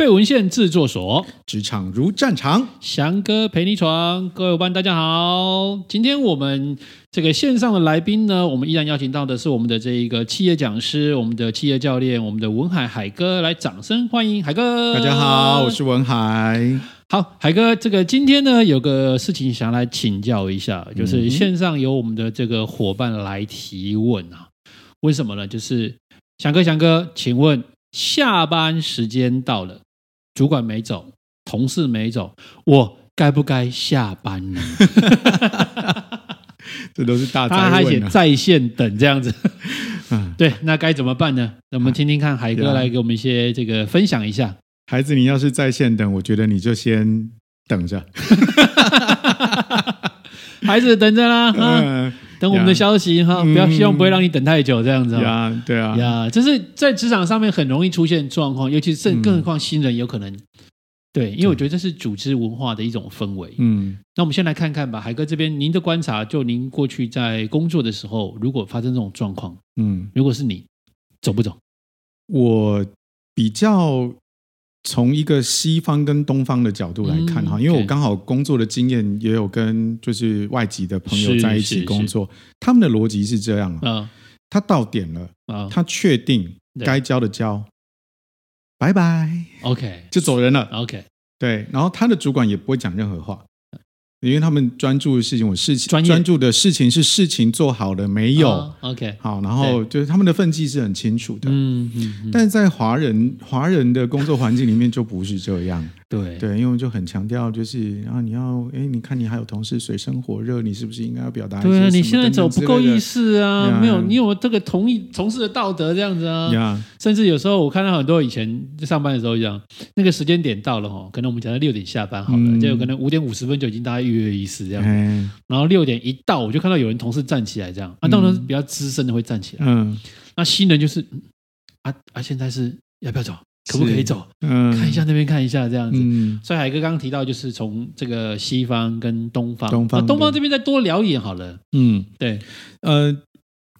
废文献制作所，职场如战场，翔哥陪你闯。各位伙伴，大家好。今天我们这个线上的来宾呢，我们依然邀请到的是我们的这一个企业讲师，我们的企业教练，我们的文海海哥，来掌声欢迎海哥。大家好，我是文海。好，海哥，这个今天呢，有个事情想来请教一下，就是线上有我们的这个伙伴来提问啊，为什么呢？就是翔哥，翔哥，请问。下班时间到了，主管没走，同事没走，我该不该下班呢？这都是大灾啊。他还写在线等这样子，对，那该怎么办呢？那我们听听看，海哥来给我们一些这个分享一下。孩子，你要是在线等，我觉得你就先等着。孩子等着啦。嗯等我们的消息哈，不要希望不会让你等太久这样子啊，对啊，呀，就是在职场上面很容易出现状况，尤其是更何况新人有可能，对，因为我觉得这是组织文化的一种氛围。嗯，那我们先来看看吧，海哥这边您的观察，就您过去在工作的时候，如果发生这种状况，嗯，如果是你，走不走？我比较。从一个西方跟东方的角度来看哈，因为我刚好工作的经验也有跟就是外籍的朋友在一起工作，他们的逻辑是这样啊，他到点了，他确定该交的交，拜拜，OK，就走人了，OK，对，然后他的主管也不会讲任何话。因为他们专注的事情，我事情专专注的事情是事情做好了没有、oh,？OK，好，然后就是他们的分际是很清楚的。嗯嗯，嗯，但是在华人华人的工作环境里面就不是这样。对对，因为就很强调，就是然后你要，哎，你看你还有同事水深火热，你是不是应该要表达？对，你现在走不够意思啊，没有，你有这个同意同事的道德这样子啊。甚至有时候我看到很多以前上班的时候一样，那个时间点到了哦，可能我们讲到六点下班好了，嗯、就有可能五点五十分就已经大家跃跃欲试这样。然后六点一到，我就看到有人同事站起来这样，啊，当然比较资深的会站起来。嗯，那新人就是啊啊，现在是要不要走？可不可以走？嗯，看一下那边，看一下这样子。嗯，所以海哥刚刚提到，就是从这个西方跟东方，东方，东方这边再多聊一点好了。嗯，对，呃，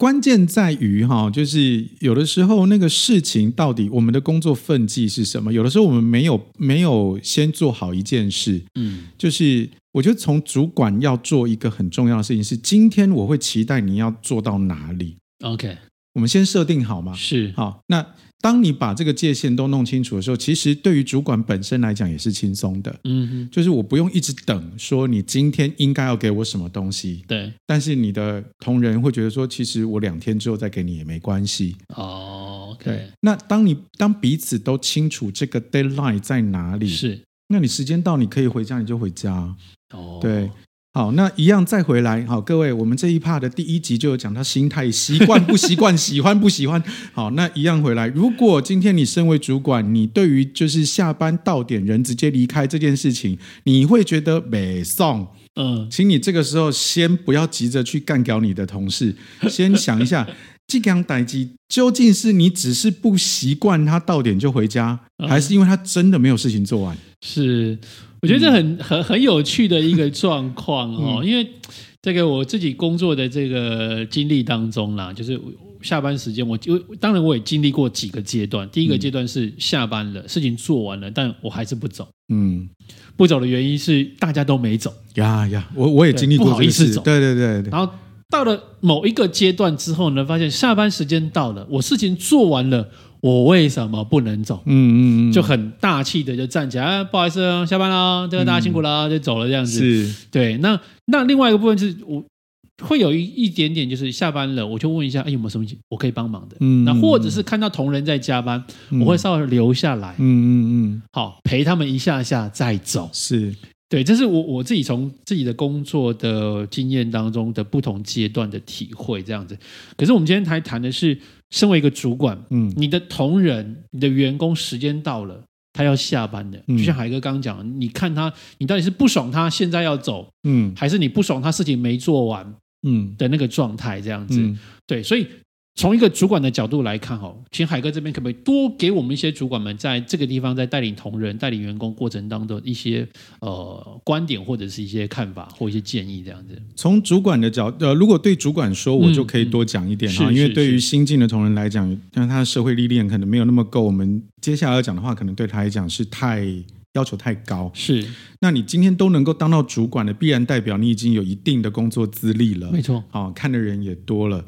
关键在于哈，就是有的时候那个事情到底我们的工作分际是什么？有的时候我们没有没有先做好一件事。嗯，就是我觉得从主管要做一个很重要的事情是，今天我会期待你要做到哪里？OK，我们先设定好吗？是，好，那。当你把这个界限都弄清楚的时候，其实对于主管本身来讲也是轻松的。嗯哼，就是我不用一直等，说你今天应该要给我什么东西。对，但是你的同仁会觉得说，其实我两天之后再给你也没关系。哦，okay，对。那当你当彼此都清楚这个 deadline 在哪里，是，那你时间到你可以回家你就回家。哦，对。好，那一样再回来。好，各位，我们这一趴的第一集就有讲到心态，习惯不习惯，喜欢不喜欢。好，那一样回来。如果今天你身为主管，你对于就是下班到点人直接离开这件事情，你会觉得美送。嗯，请你这个时候先不要急着去干掉你的同事，先想一下，这样待机究竟是你只是不习惯他到点就回家，还是因为他真的没有事情做完？是。我觉得这很很很有趣的一个状况哦，因为这个我自己工作的这个经历当中啦，就是下班时间，我就当然我也经历过几个阶段。第一个阶段是下班了，事情做完了，但我还是不走。嗯，不走的原因是大家都没走呀呀，我我也经历过，不好意思走。对对对对。然后到了某一个阶段之后呢，发现下班时间到了，我事情做完了。我为什么不能走？嗯嗯嗯，就很大气的就站起来，啊、不好意思，下班了，这个大家辛苦了，嗯、就走了这样子。是，对。那那另外一个部分就是，我会有一一点点，就是下班了，我就问一下，哎，有没有什么我可以帮忙的？嗯，那或者是看到同仁在加班，嗯、我会稍微留下来。嗯嗯嗯，好，陪他们一下下再走。是。对，这是我我自己从自己的工作的经验当中的不同阶段的体会，这样子。可是我们今天还谈的是，身为一个主管，嗯，你的同仁、你的员工时间到了，他要下班的，就像海哥刚刚讲，你看他，你到底是不爽他现在要走，嗯，还是你不爽他事情没做完，嗯的那个状态，这样子。对，所以从一个主管的角度来看，哦，请海哥这边可不可以多给我们一些主管们在这个地方在带领同仁、带领员工过程当中一些呃观点或者是一些看法或一些建议这样子？从主管的角，呃，如果对主管说，我就可以多讲一点哈，因为对于新进的同仁来讲，像他的社会历练可能没有那么够，我们接下来要讲的话，可能对他来讲是太要求太高。是，那你今天都能够当到主管的，必然代表你已经有一定的工作资历了。没错，好、哦，看的人也多了。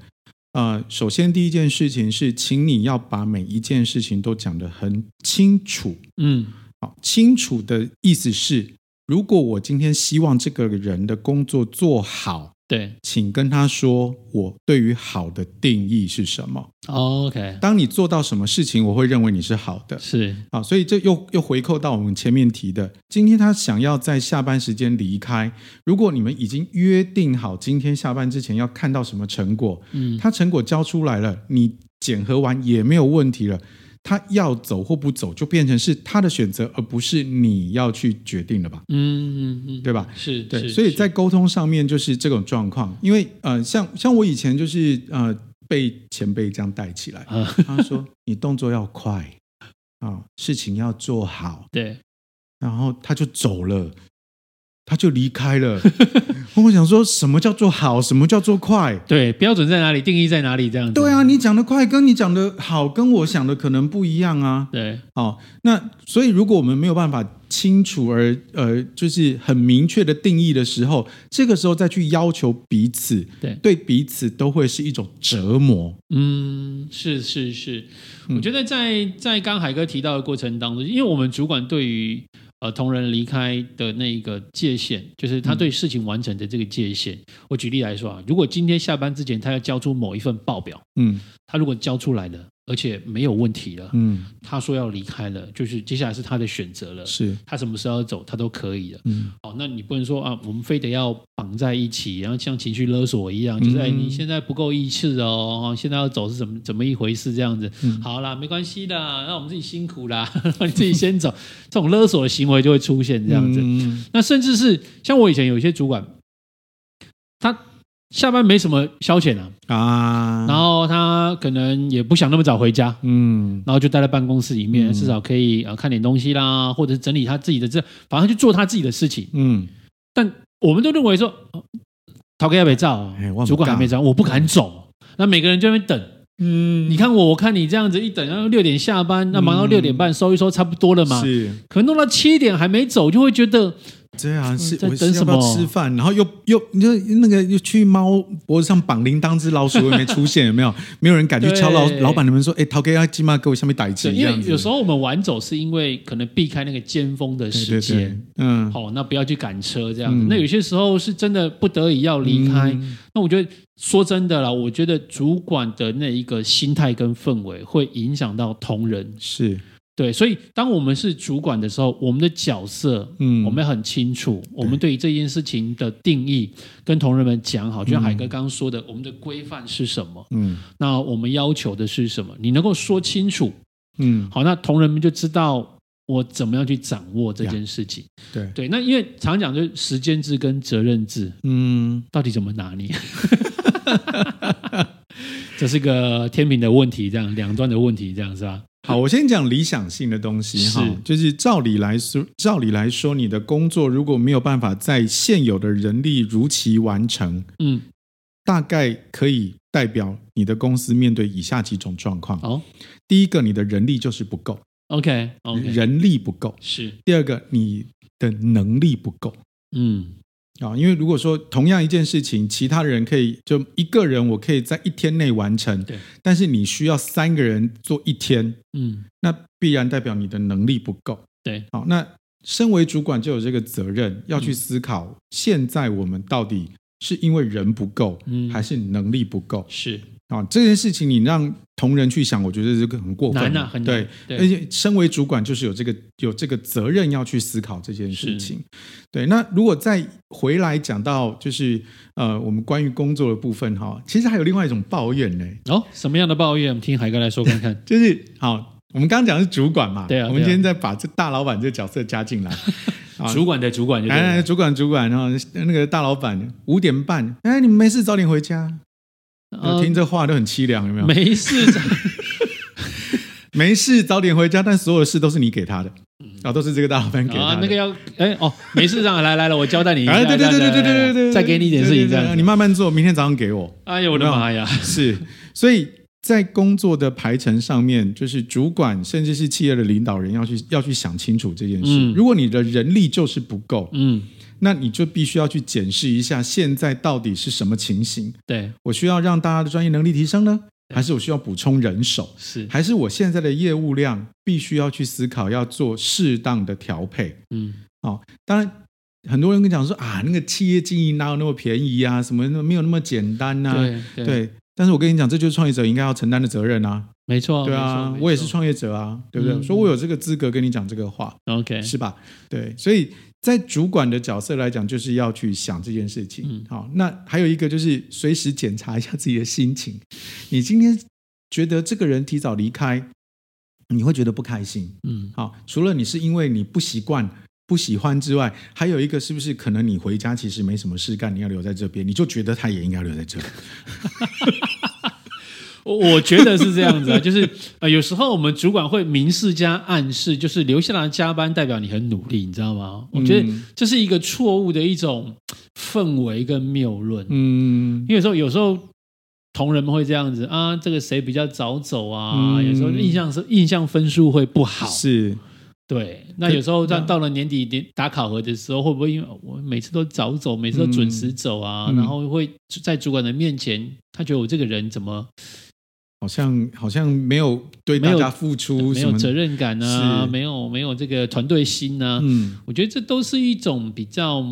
呃，首先第一件事情是，请你要把每一件事情都讲得很清楚。嗯，好，清楚的意思是，如果我今天希望这个人的工作做好。对，请跟他说，我对于好的定义是什么？OK，当你做到什么事情，我会认为你是好的。是啊，所以这又又回扣到我们前面提的，今天他想要在下班时间离开，如果你们已经约定好今天下班之前要看到什么成果，嗯，他成果交出来了，你检核完也没有问题了。他要走或不走，就变成是他的选择，而不是你要去决定了吧？嗯嗯嗯，对吧？是，对，所以在沟通上面就是这种状况。因为呃，像像我以前就是呃被前辈这样带起来，嗯、他说你动作要快啊、哦，事情要做好，对，然后他就走了。他就离开了。我想说什么叫做好，什么叫做快？对，标准在哪里？定义在哪里？这样子。对啊，你讲的快，跟你讲的好，跟我想的可能不一样啊。对，好，那所以如果我们没有办法清楚而呃，就是很明确的定义的时候，这个时候再去要求彼此，对，对彼此都会是一种折磨。嗯，是是是，我觉得在在刚海哥提到的过程当中，因为我们主管对于。呃，同仁离开的那一个界限，就是他对事情完成的这个界限。嗯、我举例来说啊，如果今天下班之前他要交出某一份报表，嗯，他如果交出来了。而且没有问题了，嗯，他说要离开了，就是接下来是他的选择了，是。他什么时候要走，他都可以了，嗯，好，那你不能说啊，我们非得要绑在一起，然后像情绪勒索一样，就是哎，你现在不够义气哦，现在要走是怎么怎么一回事这样子，嗯，好啦，没关系的，那我们自己辛苦啦，你 自己先走，这种勒索的行为就会出现这样子，嗯，那甚至是像我以前有一些主管，他。下班没什么消遣啊，啊，然后他可能也不想那么早回家，嗯，然后就待在办公室里面，嗯、至少可以啊看点东西啦，或者是整理他自己的这，反正去做他自己的事情，嗯。但我们都认为说，陶哥要没照，主管还没照，我不敢走。那每个人就在那边等，嗯，你看我，我看你这样子一等，然后六点下班，那忙到六点半收一收，差不多了嘛，是。可能弄到七点还没走，就会觉得。这样是在等什么？吃饭，然后又又你说那个又去猫脖子上绑铃铛，只老鼠也没出现，有没有？没有人敢去敲老老板的门说：“哎，陶哥要鸡妈给我下面打一针。”因为有时候我们晚走是因为可能避开那个尖峰的时间，嗯，好，那不要去赶车这样子。那有些时候是真的不得已要离开。那我觉得说真的啦，我觉得主管的那一个心态跟氛围会影响到同仁是。对，所以当我们是主管的时候，我们的角色，嗯，我们很清楚，我们对于这件事情的定义，跟同仁们讲好，就像海哥刚刚说的，嗯、我们的规范是什么？嗯，那我们要求的是什么？你能够说清楚，嗯，好，那同仁们就知道我怎么样去掌握这件事情。对对，那因为常讲就是时间制跟责任制，嗯，到底怎么拿捏？这是个天平的问题，这样两端的问题，这样是吧？好，我先讲理想性的东西哈，就是照理来说，照理来说，你的工作如果没有办法在现有的人力如期完成，嗯，大概可以代表你的公司面对以下几种状况。哦，第一个，你的人力就是不够，OK，, okay 人力不够是。第二个，你的能力不够，嗯。啊，因为如果说同样一件事情，其他人可以就一个人，我可以在一天内完成，对，但是你需要三个人做一天，嗯，那必然代表你的能力不够，对，好，那身为主管就有这个责任，要去思考，现在我们到底是因为人不够，嗯，还是能力不够？是。啊，这件事情你让同仁去想，我觉得这个很过分，难啊，很难，对，对，而且身为主管就是有这个有这个责任要去思考这件事情。是对，那如果再回来讲到就是呃，我们关于工作的部分哈，其实还有另外一种抱怨呢。哦，什么样的抱怨？我们听海哥来说看看。就是好，我们刚刚讲的是主管嘛，对啊，我们今天再把这大老板这个角色加进来。主管的主管就对，哎，主管主管，然后那个大老板五点半，哎，你们没事早点回家。呃、听这话都很凄凉，有没有？没事，没事，早点回家。但所有的事都是你给他的，啊、哦，都是这个大老板给他的。啊，那个要，哎，哦，没事，这样来来了，我交代你一下。哎，对对对对对对对对，再给你一点事情，这样你慢慢做，明天早上给我。哎呦，我的妈呀！是，所以。在工作的排程上面，就是主管甚至是企业的领导人要去要去想清楚这件事。嗯、如果你的人力就是不够，嗯，那你就必须要去检视一下现在到底是什么情形。对，我需要让大家的专业能力提升呢，还是我需要补充人手？是，还是我现在的业务量必须要去思考要做适当的调配？嗯，好、哦，当然很多人跟你讲说啊，那个企业经营哪有那么便宜啊？什么没有那么简单啊？对对。对但是我跟你讲，这就是创业者应该要承担的责任啊！没错，对啊，我也是创业者啊，对不对？嗯、所以我有这个资格跟你讲这个话，OK，是吧？对，所以在主管的角色来讲，就是要去想这件事情。嗯、好，那还有一个就是随时检查一下自己的心情。你今天觉得这个人提早离开，你会觉得不开心。嗯，好，除了你是因为你不习惯。不喜欢之外，还有一个是不是可能你回家其实没什么事干，你要留在这边，你就觉得他也应该留在这里。我我觉得是这样子啊，就是呃，有时候我们主管会明示加暗示，就是留下来加班代表你很努力，你知道吗？我觉得这是一个错误的一种氛围跟谬论。嗯，因为有时候有时候同仁们会这样子啊，这个谁比较早走啊？嗯、有时候印象是印象分数会不好。是。对，那有时候在到了年底点打考核的时候，会不会因为我每次都早走，每次都准时走啊，嗯、然后会在主管的面前，他觉得我这个人怎么好像好像没有对大家付出，没有责任感啊，没有没有这个团队心啊。嗯，我觉得这都是一种比较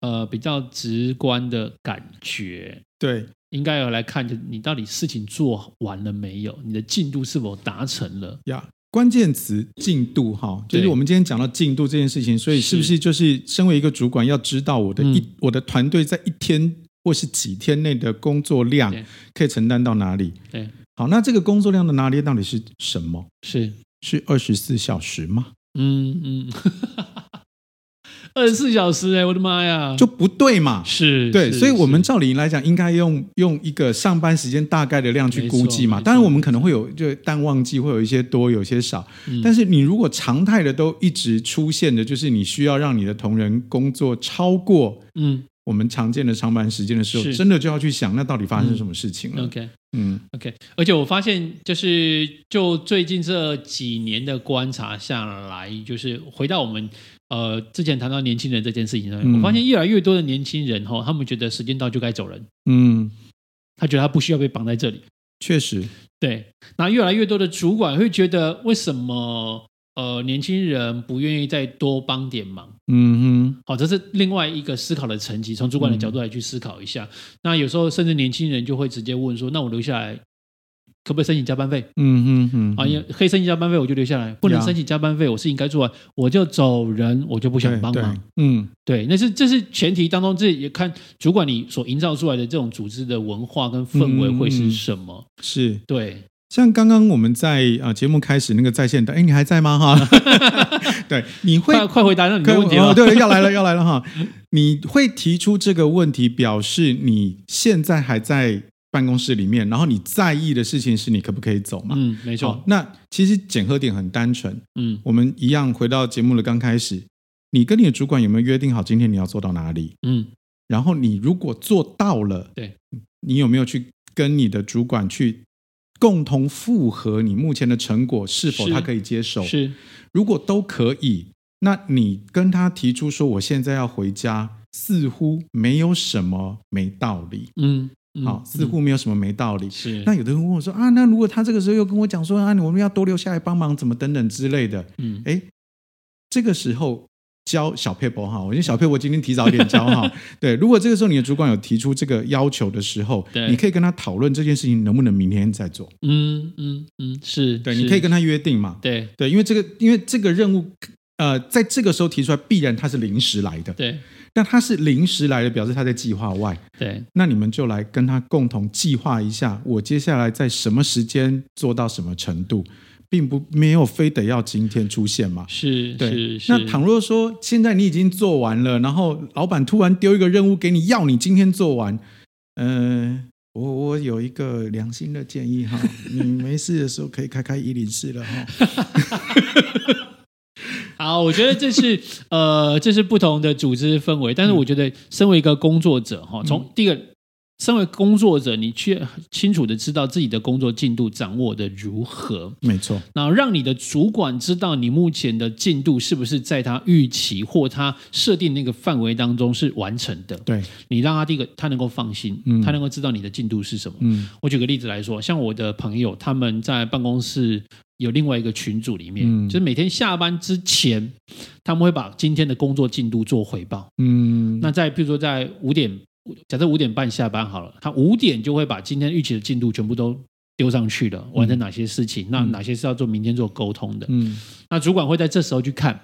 呃比较直观的感觉。对，应该要来看，就你到底事情做完了没有，你的进度是否达成了呀？关键词进度哈，就是我们今天讲到进度这件事情，所以是不是就是身为一个主管要知道我的一、嗯、我的团队在一天或是几天内的工作量可以承担到哪里？对，好，那这个工作量的拿捏到底是什么？是是二十四小时吗？嗯嗯。二十四小时哎、欸，我的妈呀，就不对嘛？是对，是所以我们照理来讲，应该用用一个上班时间大概的量去估计嘛。当然，我们可能会有就淡旺季，会有一些多，有些少。嗯、但是你如果常态的都一直出现的，就是你需要让你的同仁工作超过嗯我们常见的上班时间的时候，嗯、真的就要去想，那到底发生什么事情了、嗯、？OK，嗯，OK。而且我发现，就是就最近这几年的观察下来，就是回到我们。呃，之前谈到年轻人这件事情上面，嗯、我发现越来越多的年轻人哈，他们觉得时间到就该走人。嗯，他觉得他不需要被绑在这里。确实，对。那越来越多的主管会觉得，为什么呃年轻人不愿意再多帮点忙？嗯哼，好，这是另外一个思考的层级，从主管的角度来去思考一下。嗯、那有时候甚至年轻人就会直接问说：“那我留下来？”可不可以申请加班费？嗯嗯嗯，啊，可以申请加班费，我就留下来；不能申请加班费，我事情该做完，我就走人，我就不想帮忙。嗯，对，那是这是前提当中，这也看主管你所营造出来的这种组织的文化跟氛围会是什么？是对，像刚刚我们在啊节目开始那个在线的，哎，你还在吗？哈，对，你会快快回答，那你的问题了。对，要来了，要来了哈！你会提出这个问题，表示你现在还在。办公室里面，然后你在意的事情是你可不可以走嘛？嗯，没错。那其实检核点很单纯。嗯，我们一样回到节目的刚开始，你跟你的主管有没有约定好今天你要做到哪里？嗯，然后你如果做到了，对，你有没有去跟你的主管去共同复核你目前的成果是否他可以接受？是，如果都可以，那你跟他提出说我现在要回家，似乎没有什么没道理。嗯。好，似乎没有什么没道理。是，那有的人问我说啊，那如果他这个时候又跟我讲说啊，我们要多留下来帮忙，怎么等等之类的。嗯，哎，这个时候教小撇步哈，我觉得小撇步今天提早一点教哈。对，如果这个时候你的主管有提出这个要求的时候，对，你可以跟他讨论这件事情能不能明天再做。嗯嗯嗯，是对，你可以跟他约定嘛。对对，因为这个，因为这个任务，呃，在这个时候提出来，必然他是临时来的。对。那他是临时来的，表示他在计划外。对，那你们就来跟他共同计划一下，我接下来在什么时间做到什么程度，并不没有非得要今天出现嘛。是，对。那倘若说现在你已经做完了，然后老板突然丢一个任务给你，要你今天做完，嗯、呃，我我有一个良心的建议哈，你没事的时候可以开开一零四了哈。好，我觉得这是呃，这是不同的组织氛围，但是我觉得身为一个工作者哈，从第一个。身为工作者，你却清楚的知道自己的工作进度掌握的如何？没错。然后让你的主管知道你目前的进度是不是在他预期或他设定那个范围当中是完成的。对，你让他第一个他能够放心，嗯，他能够知道你的进度是什么。嗯，我举个例子来说，像我的朋友，他们在办公室有另外一个群组里面，嗯，就是每天下班之前，他们会把今天的工作进度做回报。嗯，那在比如说在五点。假设五点半下班好了，他五点就会把今天预期的进度全部都丢上去了，完成哪些事情，嗯、那哪些是要做明天做沟通的。嗯，那主管会在这时候去看，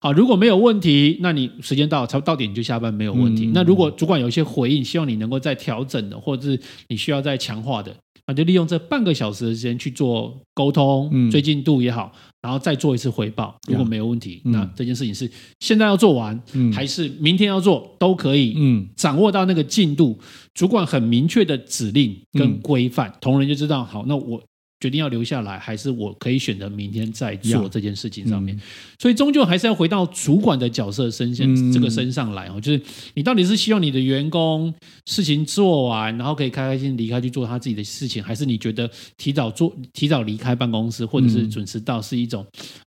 好，如果没有问题，那你时间到，差不多到点你就下班没有问题。嗯、那如果主管有一些回应，希望你能够再调整的，或者是你需要再强化的。那就利用这半个小时的时间去做沟通，嗯追进度也好，然后再做一次回报。如果没有问题，那这件事情是现在要做完，嗯还是明天要做，都可以。嗯，掌握到那个进度，主管很明确的指令跟规范，同仁就知道，好，那我。决定要留下来，还是我可以选择明天再做这件事情上面？嗯、所以终究还是要回到主管的角色身上，嗯、这个身上来哦。就是你到底是希望你的员工事情做完，然后可以开开心心离开去做他自己的事情，还是你觉得提早做、提早离开办公室，或者是准时到是一种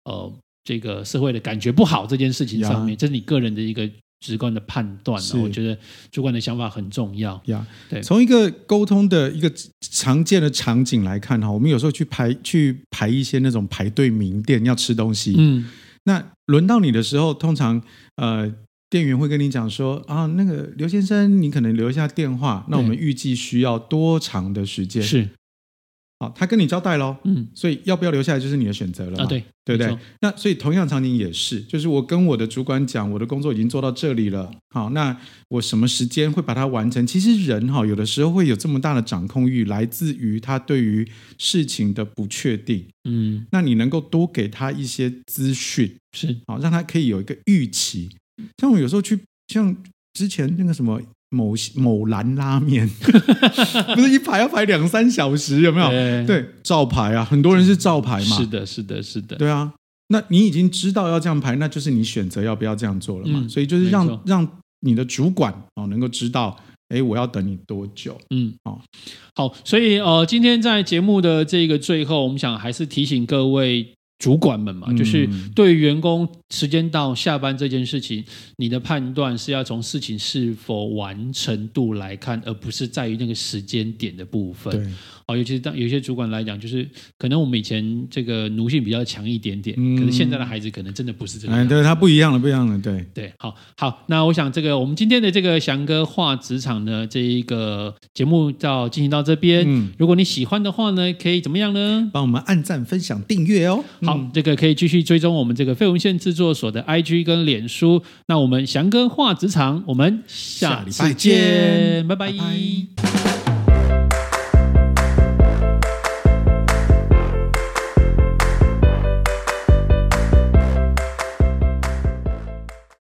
呃这个社会的感觉不好这件事情上面？这是你个人的一个。直观的判断，我觉得主管的想法很重要呀。对，从一个沟通的一个常见的场景来看哈，我们有时候去排去排一些那种排队名店要吃东西，嗯，那轮到你的时候，通常呃店员会跟你讲说啊，那个刘先生，你可能留一下电话，那我们预计需要多长的时间？是。他跟你交代喽，嗯，所以要不要留下来就是你的选择了啊，对，对不对？那所以同样场景也是，就是我跟我的主管讲，我的工作已经做到这里了，好，那我什么时间会把它完成？其实人哈，有的时候会有这么大的掌控欲，来自于他对于事情的不确定，嗯，那你能够多给他一些资讯，是好，让他可以有一个预期。像我有时候去，像之前那个什么。某某兰拉面，不是一排要排两三小时，有没有？对，对，照排啊，很多人是照排嘛。是的，是的，是的。对啊，那你已经知道要这样排，那就是你选择要不要这样做了嘛。嗯、所以就是让错让你的主管哦能够知道，哎，我要等你多久？嗯，好，好，所以呃，今天在节目的这个最后，我们想还是提醒各位。主管们嘛，就是对员工时间到下班这件事情，你的判断是要从事情是否完成度来看，而不是在于那个时间点的部分。对。哦，尤其是当有些主管来讲，就是可能我们以前这个奴性比较强一点点，嗯、可是现在的孩子可能真的不是这样。哎，对，他不一样了，不一样了，对对。好，好，那我想这个我们今天的这个翔哥话职场的，这一个节目到进行到这边。嗯，如果你喜欢的话呢，可以怎么样呢？帮我们按赞、分享、订阅哦。好，嗯、这个可以继续追踪我们这个费文献制作所的 IG 跟脸书。那我们翔哥话职场，我们下礼拜见，拜拜。拜拜。